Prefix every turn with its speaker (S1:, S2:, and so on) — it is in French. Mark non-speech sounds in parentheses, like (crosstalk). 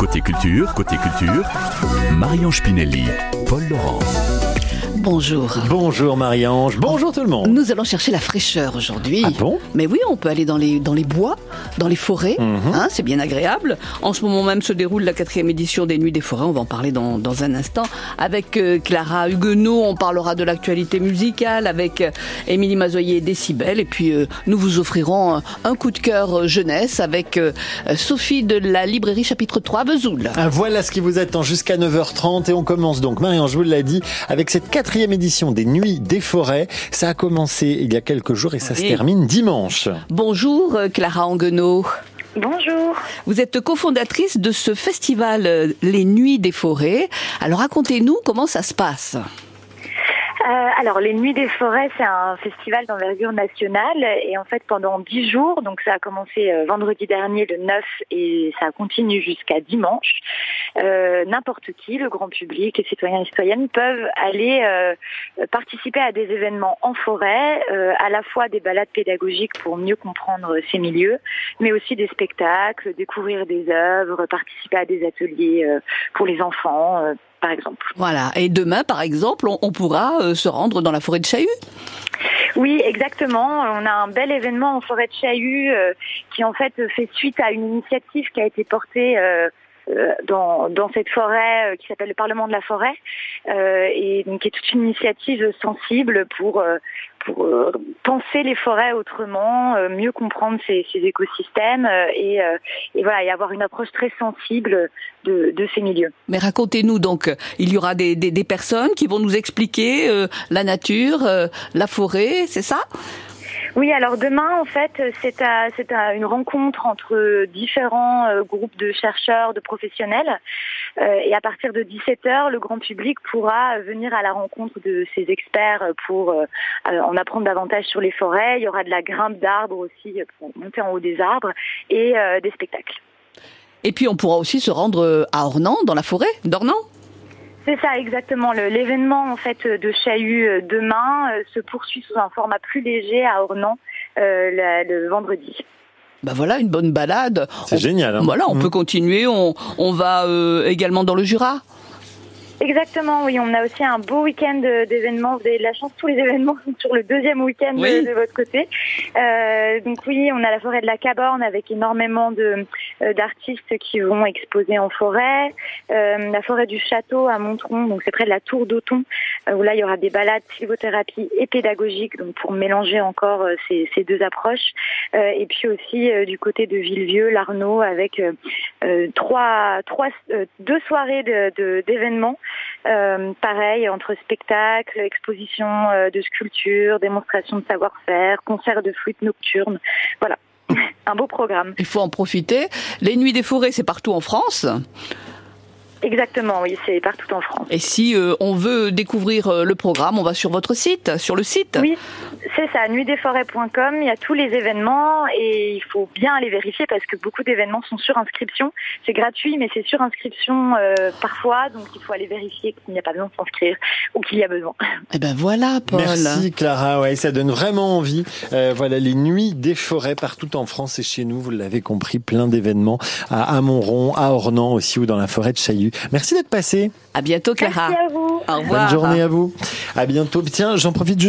S1: Côté culture, côté culture, Marion Spinelli, Paul Laurent.
S2: Bonjour.
S3: Bonjour Marie-Ange, bonjour tout le monde.
S2: Nous allons chercher la fraîcheur aujourd'hui.
S3: Ah bon?
S2: Mais oui, on peut aller dans les, dans les bois, dans les forêts,
S3: Mhm.
S2: hein, c'est bien agréable. En ce moment même se déroule la quatrième édition des Nuits des Forêts, on va en parler dans, dans un instant. Avec euh, Clara Huguenot, on parlera de l'actualité musicale, avec euh, Émilie Mazoyer et Décibel, et puis euh, nous vous offrirons un, un coup de cœur jeunesse avec Sophie de la librairie chapitre 3 Vesoul.
S3: Ah, Voilà ce qui vous attend jusqu'à 9h30 et on commence donc, Marie-Ange vous l'a dit, avec cette quatrième édition des Nuits des Forêts. Ça a commencé il y a quelques jours et ça se
S2: Oui.
S3: termine dimanche.
S2: Bonjour Clara
S4: Bonjour.
S2: Vous êtes cofondatrice de ce festival euh, Les Nuits des Forêts. Alors racontez-nous comment ça se passe.
S4: Euh, alors, les Nuits des Forêts, c'est un festival d'envergure nationale et en fait pendant dix jours, donc ça a commencé euh, vendredi dernier le 9 et ça continue jusqu'à dimanche. Euh, N'importe qui, le grand public, les citoyens et citoyennes peuvent aller euh, participer à des événements en forêt, euh, à la fois des balades pédagogiques pour mieux comprendre ces milieux, mais aussi des spectacles, découvrir des œuvres, participer à des ateliers euh, pour les enfants, euh, par exemple.
S2: Voilà. Et demain, par exemple, on, on pourra euh, se rendre dans la forêt de Chahut.
S4: Oui, exactement. On a un bel événement en forêt de Chahut euh, qui en fait fait suite à une initiative qui a été portée euh, dans, dans cette forêt euh, qui s'appelle le Parlement de la forêt euh, et donc qui est toute une initiative sensible pour euh, pour euh, penser les forêts autrement, euh, mieux comprendre ces, ces écosystèmes euh, et, euh, et voilà et avoir une approche très sensible de, de ces milieux.
S2: Mais racontez-nous donc, euh, il y aura des, des- des personnes qui vont nous expliquer euh, la nature, euh, la forêt, c'est ça?
S4: Oui, alors demain, en fait, c'est à- une rencontre entre différents euh, groupes de chercheurs, de professionnels. Euh, et à partir de 17h, le grand public pourra venir à la rencontre de ces experts pour euh, en apprendre davantage sur les forêts. Il y aura de la grimpe d'arbres aussi pour monter en haut des arbres et des spectacles.
S2: Et puis on pourra aussi se rendre à Ornans, dans la forêt d'Ornans.
S4: C'est ça exactement. L'événement en fait de Chahut euh, demain euh, se poursuit sous un format plus léger à Ornans euh, la- le vendredi.
S2: Ben voilà, une bonne balade.
S3: C'est
S2: On-
S3: génial. hein.
S2: Voilà, on
S3: Mhm.
S2: peut continuer. On, on va euh, également dans le Jura.
S4: Exactement, oui. On a aussi un beau week-end euh, d'événements. Vous avez de la chance, tous les événements sont sur le deuxième week-end de-
S2: Oui.
S4: de, votre côté. Euh, donc oui, on a la forêt de la Caborne avec énormément de euh, d'artistes qui vont exposer en forêt. Euh, la forêt du Château à Montron, donc c'est près de la Tour d'Auton, euh, où là il y aura des balades sylvothérapie et pédagogiques, donc pour mélanger encore euh, ces, ces deux approches. Euh, et puis aussi euh, du côté de Villevieux, l'Arnaud, avec euh, euh, trois, trois, euh, deux soirées de- de- d'événements. Euh, pareil, entre spectacles, expositions euh, de sculptures, démonstrations de savoir-faire, concerts de flûte nocturne. Voilà, (laughs) un beau programme.
S2: Il faut en profiter. Les nuits des forêts, c'est partout en France.
S4: Exactement, oui, c'est partout en France.
S2: Et si euh, on veut découvrir euh, le programme, on va sur votre site, sur le site.
S4: Oui, c'est ça, nuitdesforêts.com, il y a tous les événements et il faut bien aller vérifier parce que beaucoup d'événements sont sur inscription. C'est gratuit, mais c'est sur inscription euh, parfois, donc il faut aller vérifier qu'il n'y a pas besoin de s'inscrire ou qu'il y a besoin.
S2: Eh ben voilà, Paul.
S3: Merci Clara, ouais, ça donne vraiment envie. Euh, voilà les nuits des forêts partout en France et chez nous, vous l'avez compris, plein d'événements à Amonron, à Ornans aussi ou dans la forêt de Chaillu. Merci d'être passé.
S2: À bientôt, Clara.
S4: Merci à vous.
S2: Au revoir.
S3: Bonne journée à vous. À bientôt. Tiens, j'en profite juste